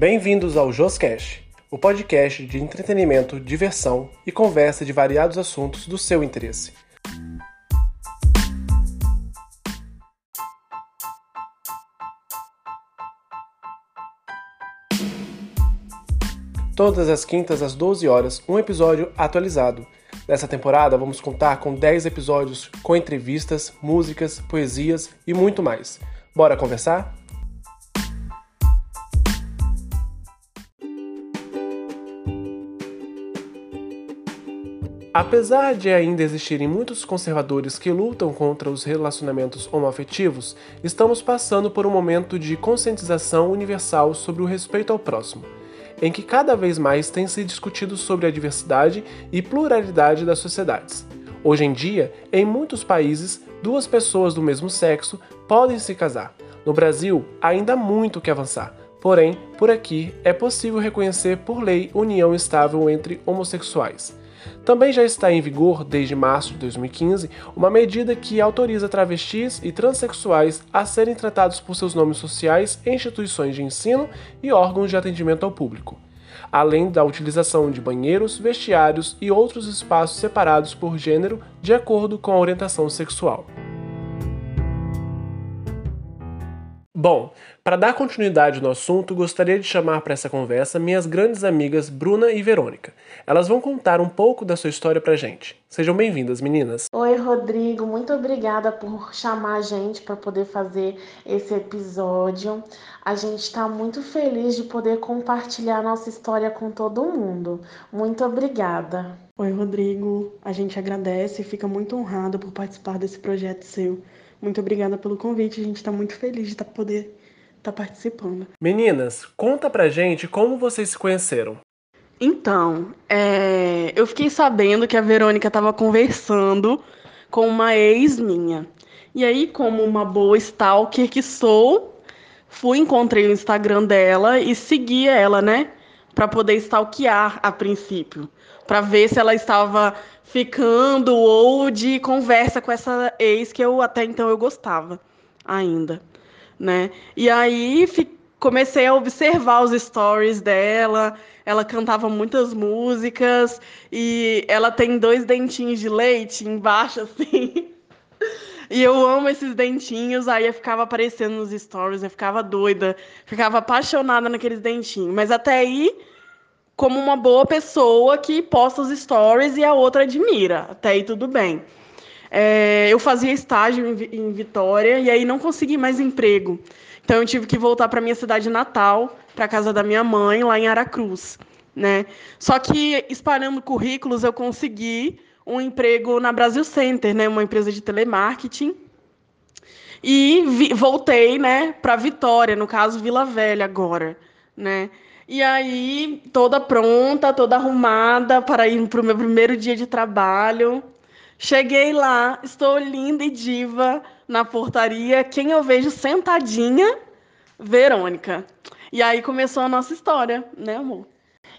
Bem-vindos ao Joscast, o podcast de entretenimento, diversão e conversa de variados assuntos do seu interesse. Todas as quintas às 12 horas, um episódio atualizado. Nessa temporada, vamos contar com 10 episódios com entrevistas, músicas, poesias e muito mais. Bora conversar? Apesar de ainda existirem muitos conservadores que lutam contra os relacionamentos homoafetivos, estamos passando por um momento de conscientização universal sobre o respeito ao próximo em que cada vez mais tem se discutido sobre a diversidade e pluralidade das sociedades. Hoje em dia, em muitos países, duas pessoas do mesmo sexo podem se casar. No Brasil, ainda há muito que avançar. Porém, por aqui é possível reconhecer por lei união estável entre homossexuais. Também já está em vigor, desde março de 2015, uma medida que autoriza travestis e transexuais a serem tratados por seus nomes sociais em instituições de ensino e órgãos de atendimento ao público, além da utilização de banheiros, vestiários e outros espaços separados por gênero de acordo com a orientação sexual. Bom, para dar continuidade no assunto, gostaria de chamar para essa conversa minhas grandes amigas Bruna e Verônica. Elas vão contar um pouco da sua história pra gente. Sejam bem-vindas, meninas. Oi, Rodrigo, muito obrigada por chamar a gente para poder fazer esse episódio. A gente está muito feliz de poder compartilhar nossa história com todo mundo. Muito obrigada. Oi, Rodrigo. A gente agradece e fica muito honrado por participar desse projeto seu. Muito obrigada pelo convite, a gente está muito feliz de tá poder tá participando. Meninas, conta pra gente como vocês se conheceram. Então, é, eu fiquei sabendo que a Verônica estava conversando com uma ex minha. E aí, como uma boa stalker que sou, fui, encontrei o Instagram dela e segui ela, né? Para poder stalkear a princípio. Para ver se ela estava ficando ou de conversa com essa ex que eu até então eu gostava ainda, né? E aí comecei a observar os stories dela, ela cantava muitas músicas e ela tem dois dentinhos de leite embaixo assim. E eu amo esses dentinhos, aí eu ficava aparecendo nos stories, eu ficava doida, ficava apaixonada naqueles dentinhos. Mas até aí como uma boa pessoa que posta os stories e a outra admira. Até aí tudo bem. É, eu fazia estágio em, em Vitória e aí não consegui mais emprego. Então eu tive que voltar para minha cidade natal, para casa da minha mãe, lá em Aracruz. Né? Só que espalhando currículos eu consegui um emprego na Brasil Center, né? uma empresa de telemarketing. E vi, voltei né, para Vitória, no caso Vila Velha agora. Né? E aí, toda pronta, toda arrumada para ir para o meu primeiro dia de trabalho. Cheguei lá, estou linda e diva na portaria. Quem eu vejo sentadinha? Verônica. E aí começou a nossa história, né, amor?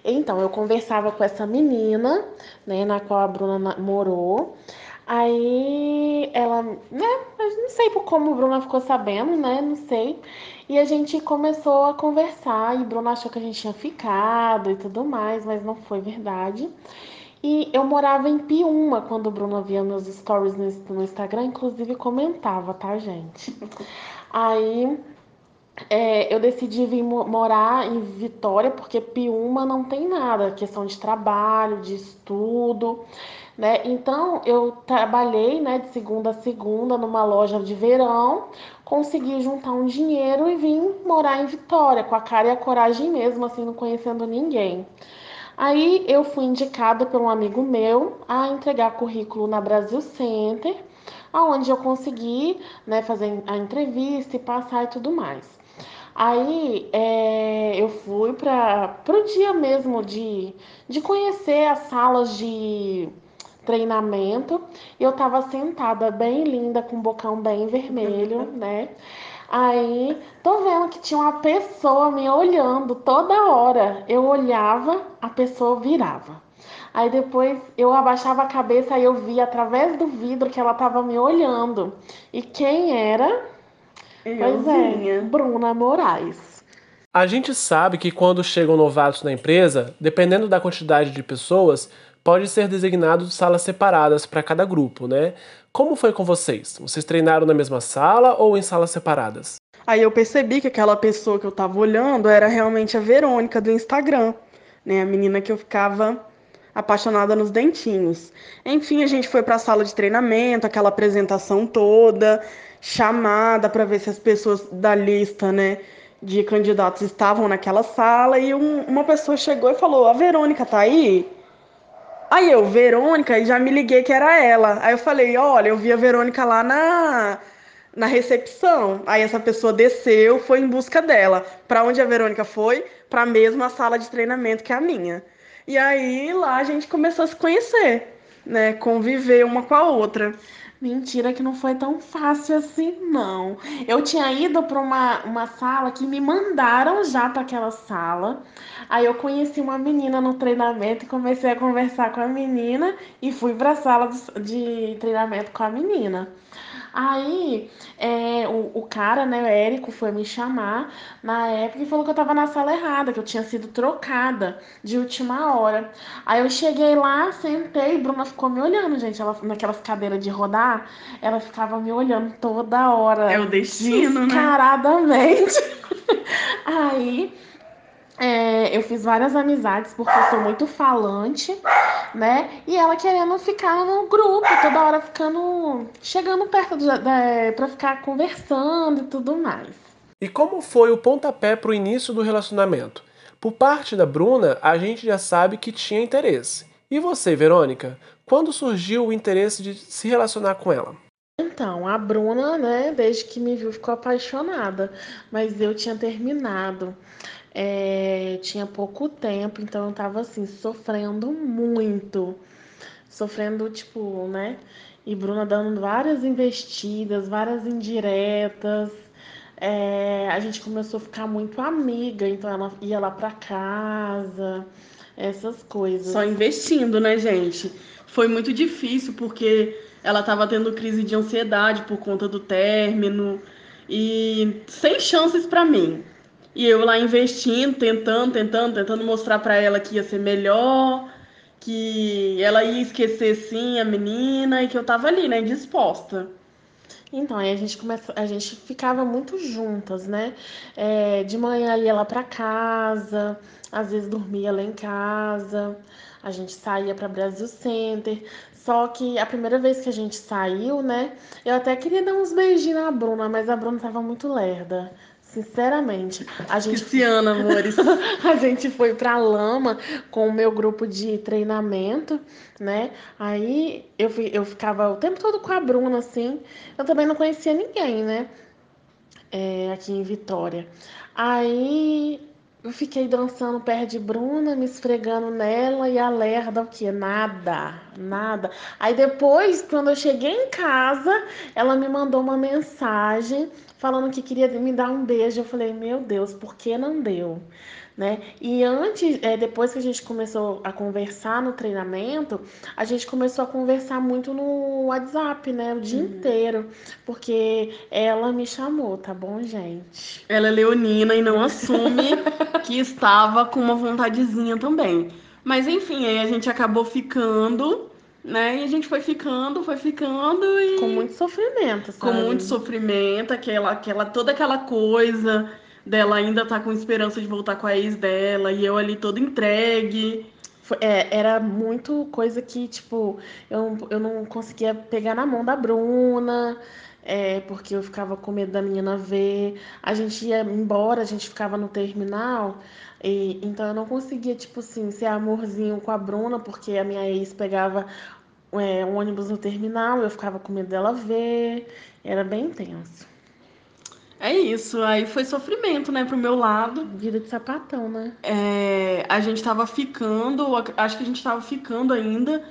Então, eu conversava com essa menina, né, na qual a Bruna morou. Aí ela, né, não sei por como a Bruna ficou sabendo, né, não sei. E a gente começou a conversar e Bruna achou que a gente tinha ficado e tudo mais, mas não foi verdade. E eu morava em Piúma quando o Bruno via meus stories no Instagram, inclusive comentava, tá, gente? Aí é, eu decidi vir morar em Vitória porque Piúma não tem nada, questão de trabalho, de estudo. Né? Então eu trabalhei né, de segunda a segunda numa loja de verão, consegui juntar um dinheiro e vim morar em Vitória, com a cara e a coragem mesmo, assim, não conhecendo ninguém. Aí eu fui indicada por um amigo meu a entregar currículo na Brasil Center, aonde eu consegui né, fazer a entrevista e passar e tudo mais. Aí é, eu fui para o dia mesmo de, de conhecer as salas de treinamento. E eu tava sentada bem linda, com o bocão bem vermelho, né? Aí tô vendo que tinha uma pessoa me olhando toda hora. Eu olhava, a pessoa virava. Aí depois eu abaixava a cabeça e eu via através do vidro que ela tava me olhando. E quem era? Eu pois é, Bruna Moraes. A gente sabe que quando chegam novatos na empresa, dependendo da quantidade de pessoas, pode ser designado salas separadas para cada grupo, né? Como foi com vocês? Vocês treinaram na mesma sala ou em salas separadas? Aí eu percebi que aquela pessoa que eu estava olhando era realmente a Verônica do Instagram, né? A menina que eu ficava apaixonada nos dentinhos. Enfim, a gente foi para a sala de treinamento, aquela apresentação toda, chamada para ver se as pessoas da lista, né, de candidatos estavam naquela sala e um, uma pessoa chegou e falou: "A Verônica tá aí?" Aí eu, Verônica, e já me liguei que era ela. Aí eu falei: "Olha, eu vi a Verônica lá na na recepção. Aí essa pessoa desceu, foi em busca dela. Para onde a Verônica foi? Para a mesma sala de treinamento que a minha. E aí lá a gente começou a se conhecer, né? Conviver uma com a outra. Mentira que não foi tão fácil assim, não. Eu tinha ido para uma, uma sala que me mandaram já para aquela sala. Aí eu conheci uma menina no treinamento e comecei a conversar com a menina e fui para a sala de, de treinamento com a menina. Aí é, o, o cara, né, o Érico, foi me chamar na época e falou que eu tava na sala errada, que eu tinha sido trocada de última hora. Aí eu cheguei lá, sentei, Bruna ficou me olhando, gente. Ela, naquelas cadeiras de rodar, ela ficava me olhando toda hora. É o destino, descaradamente. né? Aí é, eu fiz várias amizades porque eu sou muito falante, né? E ela querendo ficar no grupo, toda hora ficando. chegando perto de, de, pra ficar conversando e tudo mais. E como foi o pontapé pro início do relacionamento? Por parte da Bruna, a gente já sabe que tinha interesse. E você, Verônica? Quando surgiu o interesse de se relacionar com ela? Então, a Bruna, né, desde que me viu, ficou apaixonada, mas eu tinha terminado. É, tinha pouco tempo, então eu tava assim, sofrendo muito. Sofrendo, tipo, né? E Bruna dando várias investidas, várias indiretas. É, a gente começou a ficar muito amiga, então ela ia lá pra casa, essas coisas. Só investindo, né, gente? Foi muito difícil porque ela tava tendo crise de ansiedade por conta do término e sem chances para mim. E eu lá investindo, tentando, tentando, tentando mostrar para ela que ia ser melhor, que ela ia esquecer sim a menina e que eu tava ali, né, disposta. Então, aí a gente começa, a gente ficava muito juntas, né? É, de manhã ia lá para casa, às vezes dormia lá em casa, a gente saía para Brasil Center. Só que a primeira vez que a gente saiu, né? Eu até queria dar uns beijinhos na Bruna, mas a Bruna tava muito lerda. Sinceramente, a gente. Pisciana, amores. a gente foi pra lama com o meu grupo de treinamento, né? Aí eu, eu ficava o tempo todo com a Bruna, assim. Eu também não conhecia ninguém, né? É, aqui em Vitória. Aí eu fiquei dançando perto de Bruna, me esfregando nela e a lerda, o que? Nada, nada. Aí depois, quando eu cheguei em casa, ela me mandou uma mensagem falando que queria me dar um beijo. Eu falei, meu Deus, por que não deu? Né? E antes, é, depois que a gente começou a conversar no treinamento, a gente começou a conversar muito no WhatsApp, né? O dia uhum. inteiro. Porque ela me chamou, tá bom, gente? Ela é leonina e não assume que estava com uma vontadezinha também. Mas enfim, aí a gente acabou ficando né? E a gente foi ficando, foi ficando e. Com muito sofrimento, sabe? Com muito sofrimento, aquela, aquela, toda aquela coisa dela ainda tá com esperança de voltar com a ex dela, e eu ali toda entregue. É, era muito coisa que, tipo, eu, eu não conseguia pegar na mão da Bruna, é, porque eu ficava com medo da menina ver. A gente ia embora, a gente ficava no terminal, e, então eu não conseguia, tipo assim, ser amorzinho com a Bruna, porque a minha ex pegava é, um ônibus no terminal, eu ficava com medo dela ver, era bem intenso. É isso, aí foi sofrimento, né, pro meu lado. Vida de sapatão, né? É, a gente tava ficando, acho que a gente tava ficando ainda,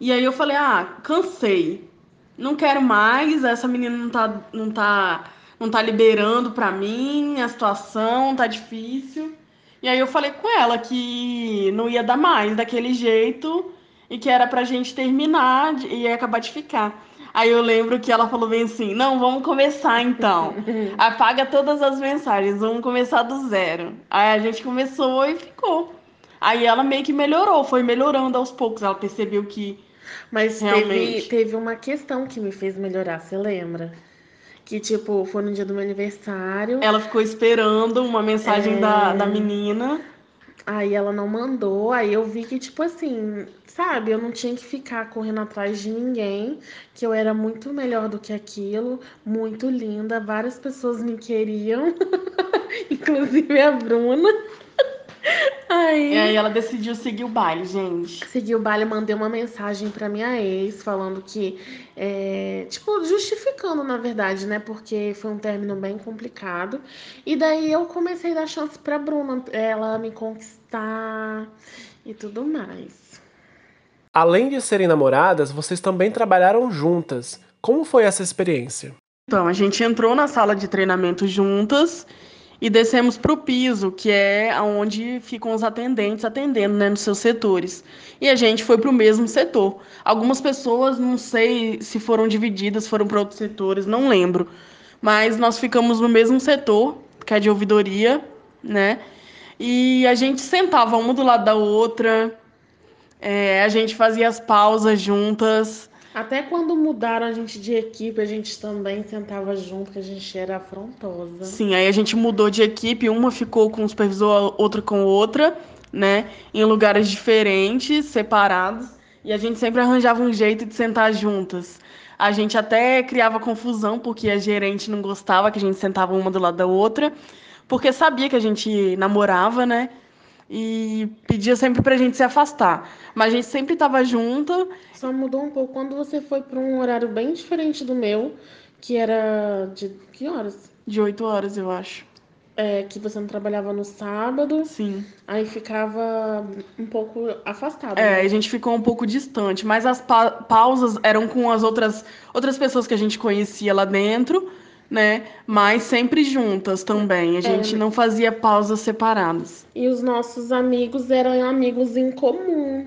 e aí eu falei, ah, cansei, não quero mais, essa menina não tá, não tá, não tá liberando pra mim a situação, tá difícil. E aí eu falei com ela que não ia dar mais daquele jeito e que era pra gente terminar e ia acabar de ficar. Aí eu lembro que ela falou bem assim: não, vamos começar então. Apaga todas as mensagens, vamos começar do zero. Aí a gente começou e ficou. Aí ela meio que melhorou, foi melhorando aos poucos. Ela percebeu que. Mas teve, teve uma questão que me fez melhorar, você lembra? Que, tipo, foi no dia do meu aniversário. Ela ficou esperando uma mensagem é... da, da menina. Aí ela não mandou, aí eu vi que, tipo assim, sabe, eu não tinha que ficar correndo atrás de ninguém, que eu era muito melhor do que aquilo, muito linda, várias pessoas me queriam, inclusive a Bruna. Aí... E aí ela decidiu seguir o baile, gente. Seguir o baile, mandei uma mensagem pra minha ex, falando que, é, tipo, justificando, na verdade, né? Porque foi um término bem complicado. E daí eu comecei a dar chance pra Bruna, ela me conquistar e tudo mais. Além de serem namoradas, vocês também trabalharam juntas. Como foi essa experiência? Então, a gente entrou na sala de treinamento juntas e descemos para o piso, que é onde ficam os atendentes atendendo né, nos seus setores. E a gente foi para o mesmo setor. Algumas pessoas, não sei se foram divididas, foram para outros setores, não lembro. Mas nós ficamos no mesmo setor, que é de ouvidoria, né? E a gente sentava uma do lado da outra, é, a gente fazia as pausas juntas. Até quando mudaram a gente de equipe, a gente também sentava junto, que a gente era afrontosa. Sim, aí a gente mudou de equipe, uma ficou com o supervisor, outra com outra, né? Em lugares diferentes, separados. E a gente sempre arranjava um jeito de sentar juntas. A gente até criava confusão, porque a gerente não gostava que a gente sentava uma do lado da outra, porque sabia que a gente namorava, né? E pedia sempre pra gente se afastar. Mas a gente sempre tava junto. Só mudou um pouco quando você foi para um horário bem diferente do meu, que era de que horas? De 8 horas, eu acho. É, que você não trabalhava no sábado. Sim. Aí ficava um pouco afastado. É, né? a gente ficou um pouco distante, mas as pa pausas eram com as outras outras pessoas que a gente conhecia lá dentro né? Mas sempre juntas também. A é. gente não fazia pausas separadas. E os nossos amigos eram amigos em comum.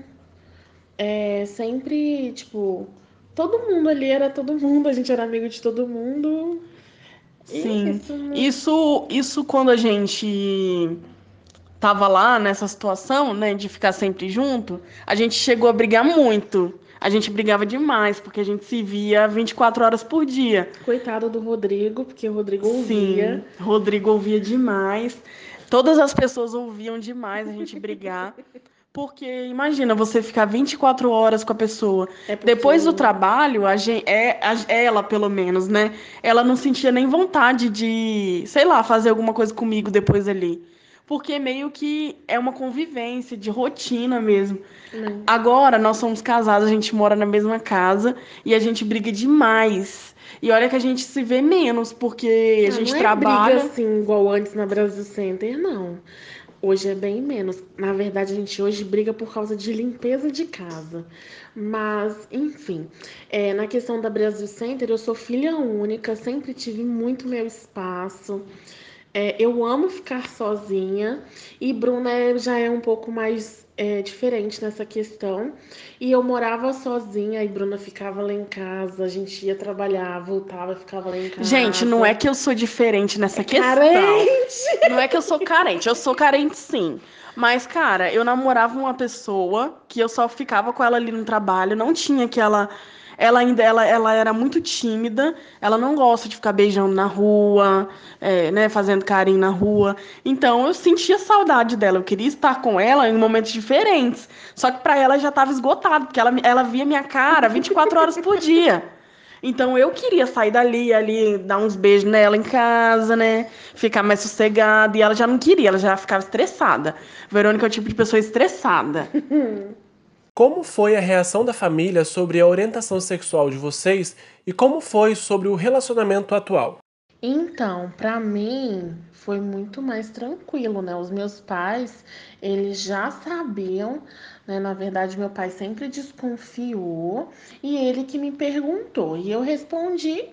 É, sempre, tipo, todo mundo ali era todo mundo, a gente era amigo de todo mundo. Sim. Isso, né? isso, isso quando a gente tava lá nessa situação, né, de ficar sempre junto, a gente chegou a brigar muito a gente brigava demais, porque a gente se via 24 horas por dia. Coitado do Rodrigo, porque o Rodrigo ouvia. Sim, Rodrigo ouvia demais. Todas as pessoas ouviam demais a gente brigar. Porque imagina você ficar 24 horas com a pessoa. É Depois do trabalho, a gente, é, a, ela, pelo menos, né? Ela não sentia nem vontade de, sei lá, fazer alguma coisa comigo depois ali porque meio que é uma convivência de rotina mesmo. Hum. Agora nós somos casados, a gente mora na mesma casa e a gente briga demais. E olha que a gente se vê menos, porque a gente não é trabalha. Briga assim, igual antes na Brasil Center, não. Hoje é bem menos. Na verdade, a gente hoje briga por causa de limpeza de casa. Mas, enfim, é, na questão da Brasil Center, eu sou filha única, sempre tive muito meu espaço. É, eu amo ficar sozinha e Bruna já é um pouco mais é, diferente nessa questão. E eu morava sozinha e Bruna ficava lá em casa, a gente ia trabalhar, voltava, ficava lá em casa. Gente, não é que eu sou diferente nessa é questão. Carente. Não é que eu sou carente, eu sou carente sim. Mas, cara, eu namorava uma pessoa que eu só ficava com ela ali no trabalho, não tinha aquela ela ainda ela, ela era muito tímida, ela não gosta de ficar beijando na rua, é, né, fazendo carinho na rua. Então eu sentia saudade dela, eu queria estar com ela em momentos diferentes. Só que para ela já estava esgotado, porque ela, ela via minha cara 24 horas por dia. Então eu queria sair dali, ali, dar uns beijos nela em casa, né? Ficar mais sossegada. E ela já não queria, ela já ficava estressada. Verônica é o tipo de pessoa estressada. Como foi a reação da família sobre a orientação sexual de vocês e como foi sobre o relacionamento atual? Então, para mim foi muito mais tranquilo, né? Os meus pais, eles já sabiam, né? Na verdade, meu pai sempre desconfiou e ele que me perguntou e eu respondi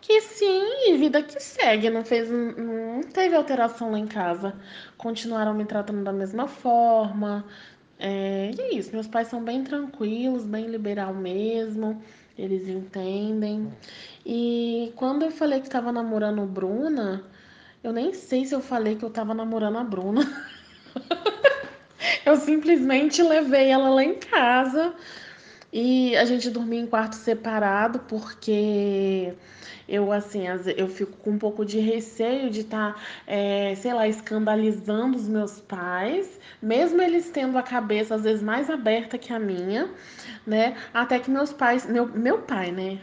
que sim, e vida que segue, não fez, não teve alteração lá em casa. Continuaram me tratando da mesma forma, é, e é isso, meus pais são bem tranquilos, bem liberal mesmo. eles entendem. E quando eu falei que estava namorando Bruna, eu nem sei se eu falei que eu estava namorando a Bruna. eu simplesmente levei ela lá em casa e a gente dormia em quarto separado porque eu assim eu fico com um pouco de receio de estar tá, é, sei lá escandalizando os meus pais mesmo eles tendo a cabeça às vezes mais aberta que a minha né? Até que meus pais meu, meu pai né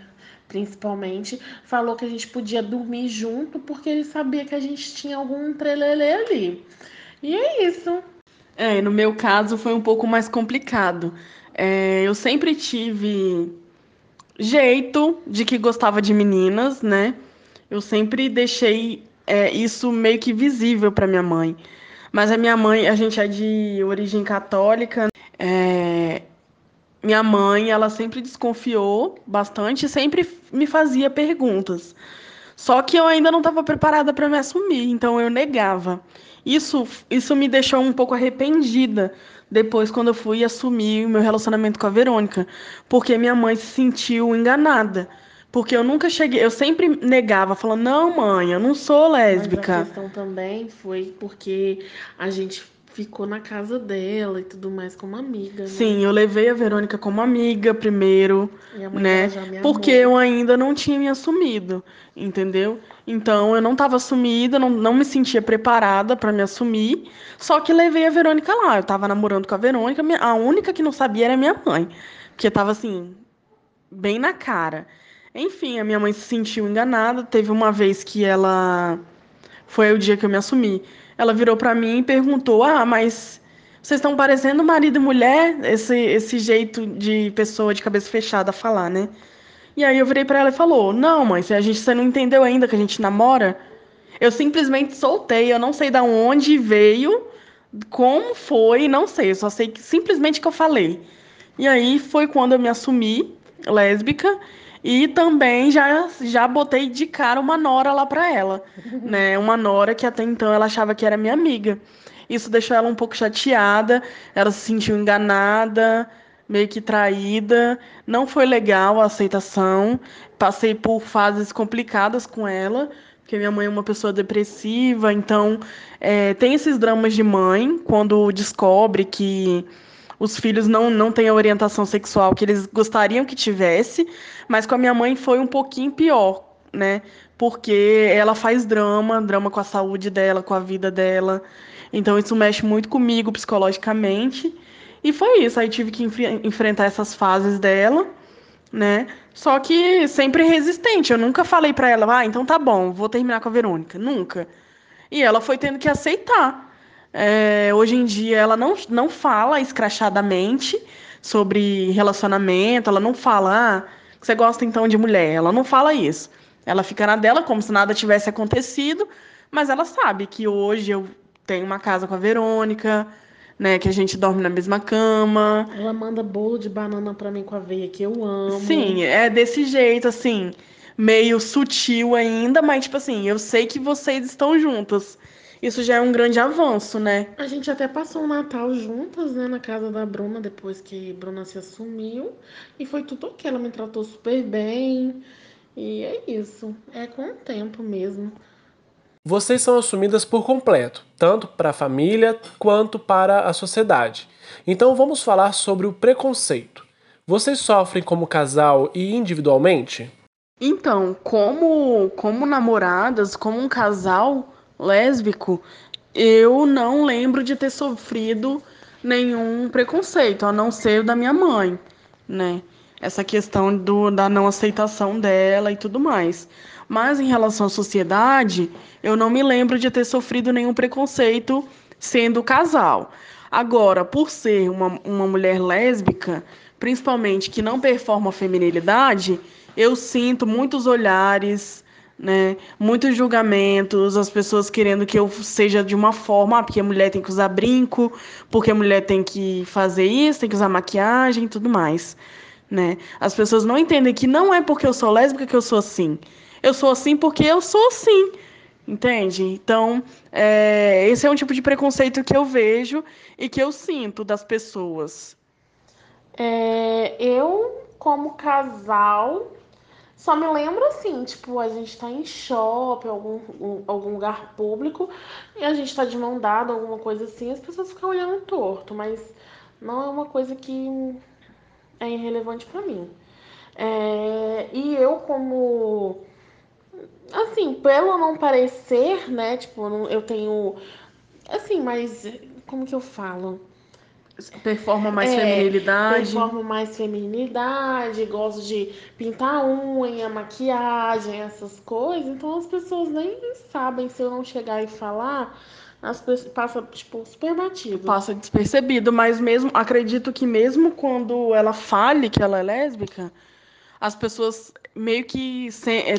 principalmente falou que a gente podia dormir junto porque ele sabia que a gente tinha algum trelelê ali. E é isso. É no meu caso foi um pouco mais complicado é, eu sempre tive jeito de que gostava de meninas, né? Eu sempre deixei é, isso meio que visível para minha mãe. Mas a minha mãe, a gente é de origem católica. É, minha mãe, ela sempre desconfiou bastante, sempre me fazia perguntas. Só que eu ainda não estava preparada para me assumir, então eu negava. Isso, isso me deixou um pouco arrependida depois quando eu fui assumir o meu relacionamento com a Verônica, porque minha mãe se sentiu enganada. Porque eu nunca cheguei, eu sempre negava, falando, não, mãe, eu não sou lésbica. Mas a questão também foi porque a gente ficou na casa dela e tudo mais como amiga. Né? Sim, eu levei a Verônica como amiga primeiro, né? Porque eu ainda não tinha me assumido, entendeu? Então eu não estava assumida, não, não me sentia preparada para me assumir. Só que levei a Verônica lá. Eu estava namorando com a Verônica, a única que não sabia era minha mãe, porque estava assim bem na cara. Enfim, a minha mãe se sentiu enganada. Teve uma vez que ela foi o dia que eu me assumi ela virou para mim e perguntou: Ah, mas vocês estão parecendo marido e mulher? Esse, esse jeito de pessoa de cabeça fechada falar, né? E aí eu virei para ela e falou: Não, mãe, a gente você não entendeu ainda que a gente namora, eu simplesmente soltei, eu não sei da onde veio, como foi, não sei, eu só sei que simplesmente que eu falei. E aí foi quando eu me assumi lésbica e também já, já botei de cara uma nora lá para ela, né? Uma nora que até então ela achava que era minha amiga. Isso deixou ela um pouco chateada, ela se sentiu enganada, meio que traída. Não foi legal a aceitação. Passei por fases complicadas com ela, porque minha mãe é uma pessoa depressiva, então é, tem esses dramas de mãe quando descobre que os filhos não, não têm a orientação sexual que eles gostariam que tivesse, mas com a minha mãe foi um pouquinho pior, né? Porque ela faz drama, drama com a saúde dela, com a vida dela. Então isso mexe muito comigo psicologicamente. E foi isso, aí tive que enfrentar essas fases dela, né? Só que sempre resistente. Eu nunca falei para ela, ah, então tá bom, vou terminar com a Verônica. Nunca. E ela foi tendo que aceitar. É, hoje em dia ela não, não fala escrachadamente sobre relacionamento, ela não fala, ah, você gosta então de mulher, ela não fala isso. Ela fica na dela como se nada tivesse acontecido, mas ela sabe que hoje eu tenho uma casa com a Verônica, né, que a gente dorme na mesma cama. Ela manda bolo de banana para mim com aveia que eu amo. Sim, é desse jeito assim, meio sutil ainda, mas tipo assim, eu sei que vocês estão juntas isso já é um grande avanço, né? A gente até passou o Natal juntas, né, na casa da Bruna, depois que Bruna se assumiu. E foi tudo ok, ela me tratou super bem. E é isso, é com o tempo mesmo. Vocês são assumidas por completo, tanto para a família quanto para a sociedade. Então vamos falar sobre o preconceito. Vocês sofrem como casal e individualmente? Então, como como namoradas, como um casal, lésbico, eu não lembro de ter sofrido nenhum preconceito, a não ser da minha mãe, né? Essa questão do, da não aceitação dela e tudo mais. Mas em relação à sociedade, eu não me lembro de ter sofrido nenhum preconceito sendo casal. Agora, por ser uma, uma mulher lésbica, principalmente que não performa a feminilidade, eu sinto muitos olhares, né? Muitos julgamentos, as pessoas querendo que eu seja de uma forma, ah, porque a mulher tem que usar brinco, porque a mulher tem que fazer isso, tem que usar maquiagem e tudo mais, né? As pessoas não entendem que não é porque eu sou lésbica que eu sou assim. Eu sou assim porque eu sou assim. Entende? Então, é, esse é um tipo de preconceito que eu vejo e que eu sinto das pessoas. É, eu como casal, só me lembro assim, tipo, a gente tá em shopping, algum, um, algum lugar público, e a gente tá de mão dada, alguma coisa assim, as pessoas ficam olhando torto, mas não é uma coisa que é irrelevante para mim. É, e eu como assim, pelo não parecer, né, tipo, eu tenho assim, mas como que eu falo? Performa mais é, feminilidade. Performa mais feminilidade, gosto de pintar unha, maquiagem, essas coisas. Então as pessoas nem sabem se eu não chegar e falar, as pessoas passa tipo super batido. Passa despercebido, mas mesmo acredito que mesmo quando ela fale que ela é lésbica, as pessoas meio que se, é,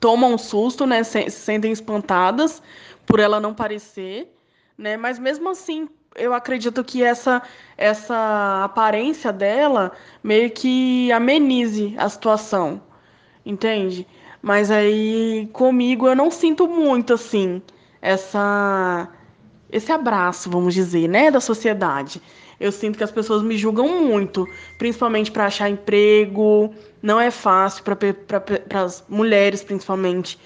tomam um susto, né, se, se sentem espantadas por ela não parecer, né? Mas mesmo assim, eu acredito que essa essa aparência dela meio que amenize a situação, entende? Mas aí comigo eu não sinto muito assim essa esse abraço, vamos dizer, né, da sociedade. Eu sinto que as pessoas me julgam muito, principalmente para achar emprego. Não é fácil para as mulheres, principalmente.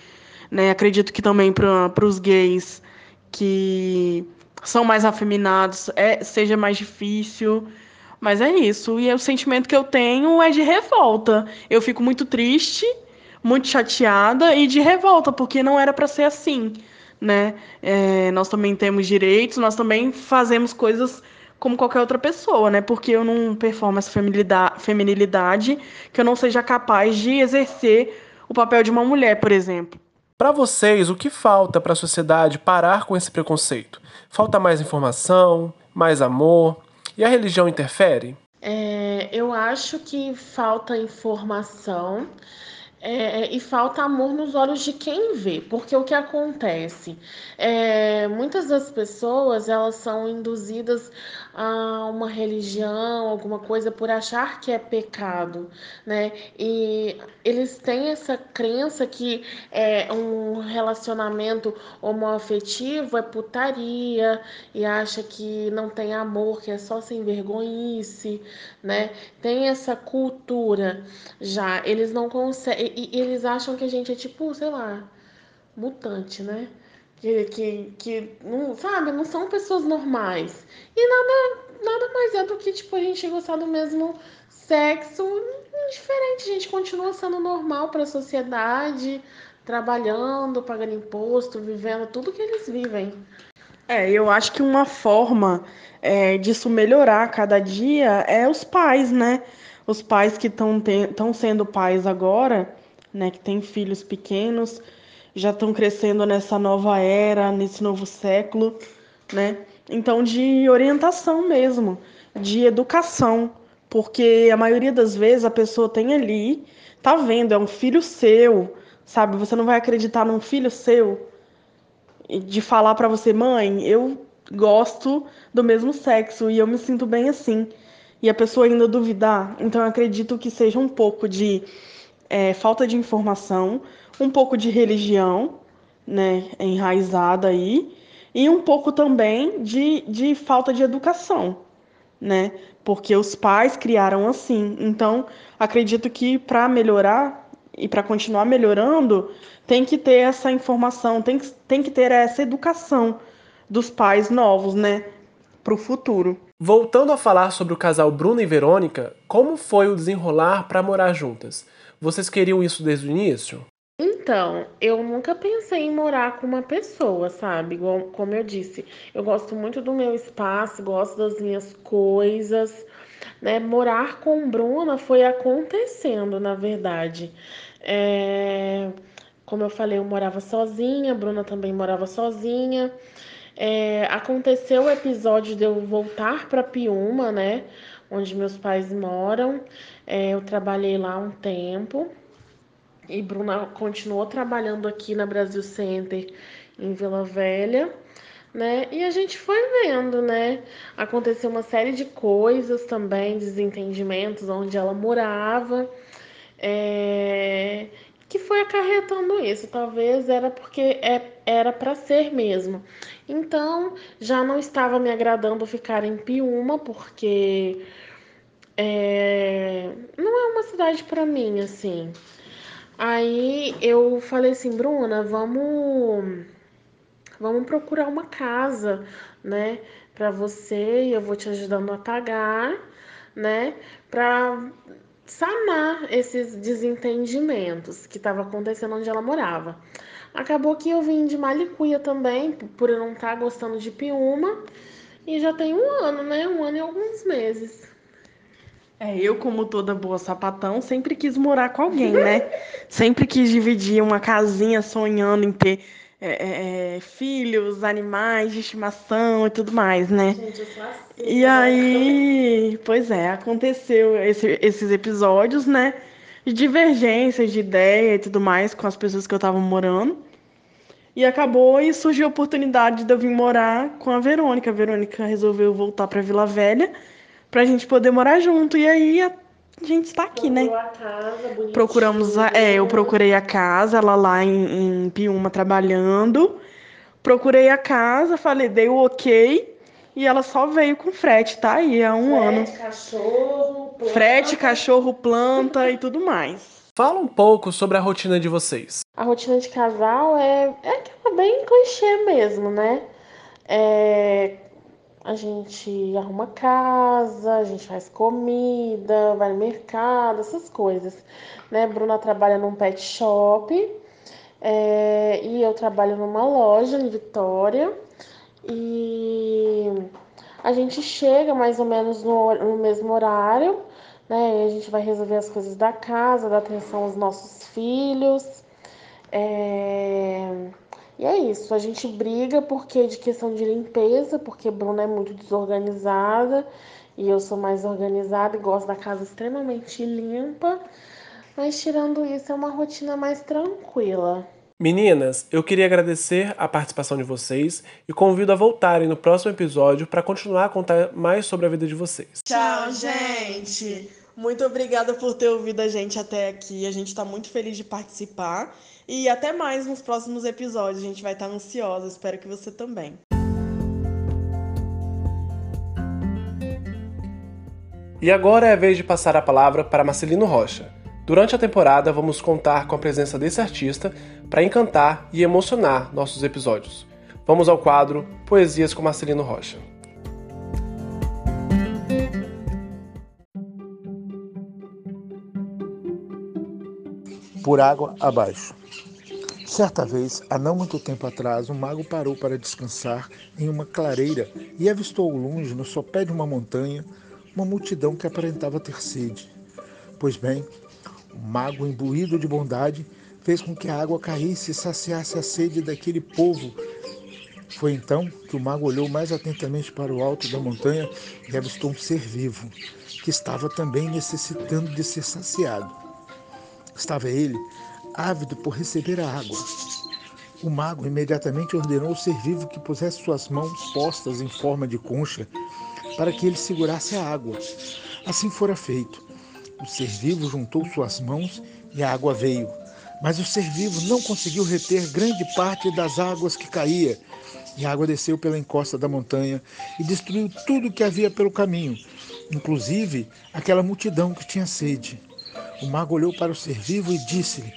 Né? Acredito que também para os gays que são mais afeminados, é, seja mais difícil. Mas é isso. E o sentimento que eu tenho é de revolta. Eu fico muito triste, muito chateada e de revolta, porque não era para ser assim. Né? É, nós também temos direitos, nós também fazemos coisas como qualquer outra pessoa, né? Porque eu não performo essa feminilidade que eu não seja capaz de exercer o papel de uma mulher, por exemplo. Para vocês, o que falta para a sociedade parar com esse preconceito? Falta mais informação, mais amor? E a religião interfere? É, eu acho que falta informação é, e falta amor nos olhos de quem vê, porque o que acontece? É, muitas das pessoas elas são induzidas a uma religião, alguma coisa por achar que é pecado, né? E eles têm essa crença que é um relacionamento homoafetivo é putaria e acha que não tem amor, que é só sem vergonhice, né? Tem essa cultura já, eles não conseguem e, eles acham que a gente é tipo, sei lá, mutante, né? Que, que, que não, sabe, não são pessoas normais. E nada, nada mais é do que, tipo, a gente gostar do mesmo sexo diferente. A gente continua sendo normal para a sociedade, trabalhando, pagando imposto, vivendo tudo que eles vivem. É, eu acho que uma forma é, disso melhorar cada dia é os pais, né? Os pais que estão sendo pais agora, né? Que têm filhos pequenos, já estão crescendo nessa nova era, nesse novo século, né? Então, de orientação mesmo, de educação, porque a maioria das vezes a pessoa tem ali, tá vendo, é um filho seu, sabe? Você não vai acreditar num filho seu de falar para você, mãe, eu gosto do mesmo sexo e eu me sinto bem assim. E a pessoa ainda duvidar. Então, eu acredito que seja um pouco de é, falta de informação, um pouco de religião, né, enraizada aí, e um pouco também de, de falta de educação, né? Porque os pais criaram assim. Então, acredito que para melhorar e para continuar melhorando, tem que ter essa informação, tem que, tem que ter essa educação dos pais novos, né? Para o futuro. Voltando a falar sobre o casal Bruna e Verônica, como foi o desenrolar para morar juntas? Vocês queriam isso desde o início? Então, eu nunca pensei em morar com uma pessoa, sabe? Igual, como eu disse, eu gosto muito do meu espaço, gosto das minhas coisas, né? Morar com Bruna foi acontecendo, na verdade. É... Como eu falei, eu morava sozinha, Bruna também morava sozinha. É... Aconteceu o episódio de eu voltar para Piuma, né? Onde meus pais moram. É, eu trabalhei lá um tempo e Bruna continuou trabalhando aqui na Brasil Center em Vila Velha, né? E a gente foi vendo, né? Aconteceu uma série de coisas também, desentendimentos onde ela morava, é... que foi acarretando isso. Talvez era porque é, era para ser mesmo. Então já não estava me agradando ficar em Piuma, porque é... não é uma cidade para mim, assim. Aí eu falei assim, Bruna, vamos vamos procurar uma casa, né, para você e eu vou te ajudando a pagar, né, para sanar esses desentendimentos que estava acontecendo onde ela morava. Acabou que eu vim de Malicuia também, por eu não estar tá gostando de Piúma, e já tem um ano, né? Um ano e alguns meses. É, eu, como toda boa sapatão, sempre quis morar com alguém, né? sempre quis dividir uma casinha sonhando em ter é, é, é, filhos, animais de estimação e tudo mais, né? Gente, eu sou assim, e aí, pois é, aconteceu esse, esses episódios, né? De divergências de ideia e tudo mais com as pessoas que eu tava morando. E acabou e surgiu a oportunidade de eu vir morar com a Verônica. A Verônica resolveu voltar para Vila Velha pra gente poder morar junto. E aí a gente está aqui, né? A casa, Procuramos a, é, eu procurei a casa, ela lá em, em Piuma trabalhando. Procurei a casa, falei, dei o ok. E ela só veio com frete, tá aí há um frete, ano. Cachorro, planta. Frete, cachorro, planta e tudo mais. Fala um pouco sobre a rotina de vocês. A rotina de casal é, é aquela bem clichê mesmo, né? É, a gente arruma casa, a gente faz comida, vai no mercado, essas coisas. Né? Bruna trabalha num pet shop é, e eu trabalho numa loja em Vitória. E a gente chega mais ou menos no, no mesmo horário né? a gente vai resolver as coisas da casa, dar atenção aos nossos filhos. É... E é isso, a gente briga porque de questão de limpeza, porque Bruna é muito desorganizada e eu sou mais organizada e gosto da casa extremamente limpa. Mas tirando isso, é uma rotina mais tranquila. Meninas, eu queria agradecer a participação de vocês e convido a voltarem no próximo episódio para continuar a contar mais sobre a vida de vocês. Tchau, gente! Muito obrigada por ter ouvido a gente até aqui. A gente está muito feliz de participar. E até mais nos próximos episódios. A gente vai estar tá ansiosa. Espero que você também. E agora é a vez de passar a palavra para Marcelino Rocha. Durante a temporada, vamos contar com a presença desse artista para encantar e emocionar nossos episódios. Vamos ao quadro Poesias com Marcelino Rocha. por água abaixo. Certa vez, há não muito tempo atrás, um mago parou para descansar em uma clareira e avistou ao longe, no sopé de uma montanha, uma multidão que aparentava ter sede. Pois bem, mago, imbuído de bondade, fez com que a água caísse e saciasse a sede daquele povo. Foi então que o mago olhou mais atentamente para o alto da montanha e avistou um ser vivo, que estava também necessitando de ser saciado. Estava ele, ávido por receber a água. O mago imediatamente ordenou ao ser vivo que pusesse suas mãos postas em forma de concha para que ele segurasse a água. Assim fora feito. O ser vivo juntou suas mãos e a água veio. Mas o ser vivo não conseguiu reter grande parte das águas que caía. E a água desceu pela encosta da montanha e destruiu tudo que havia pelo caminho, inclusive aquela multidão que tinha sede. O mago olhou para o ser vivo e disse-lhe: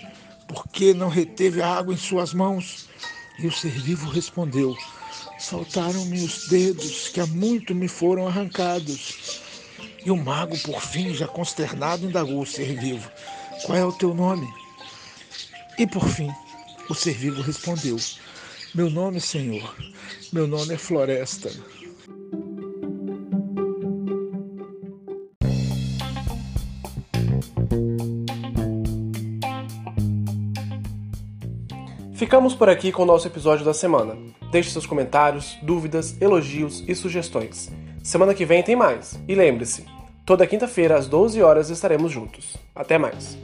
Por que não reteve a água em suas mãos? E o ser vivo respondeu: Faltaram-me os dedos que há muito me foram arrancados. E o mago, por fim, já consternado, indagou o ser vivo: Qual é o teu nome? E por fim, o ser vivo respondeu: Meu nome, Senhor, meu nome é Floresta. Ficamos por aqui com o nosso episódio da semana. Deixe seus comentários, dúvidas, elogios e sugestões. Semana que vem tem mais. E lembre-se, toda quinta-feira às 12 horas estaremos juntos. Até mais.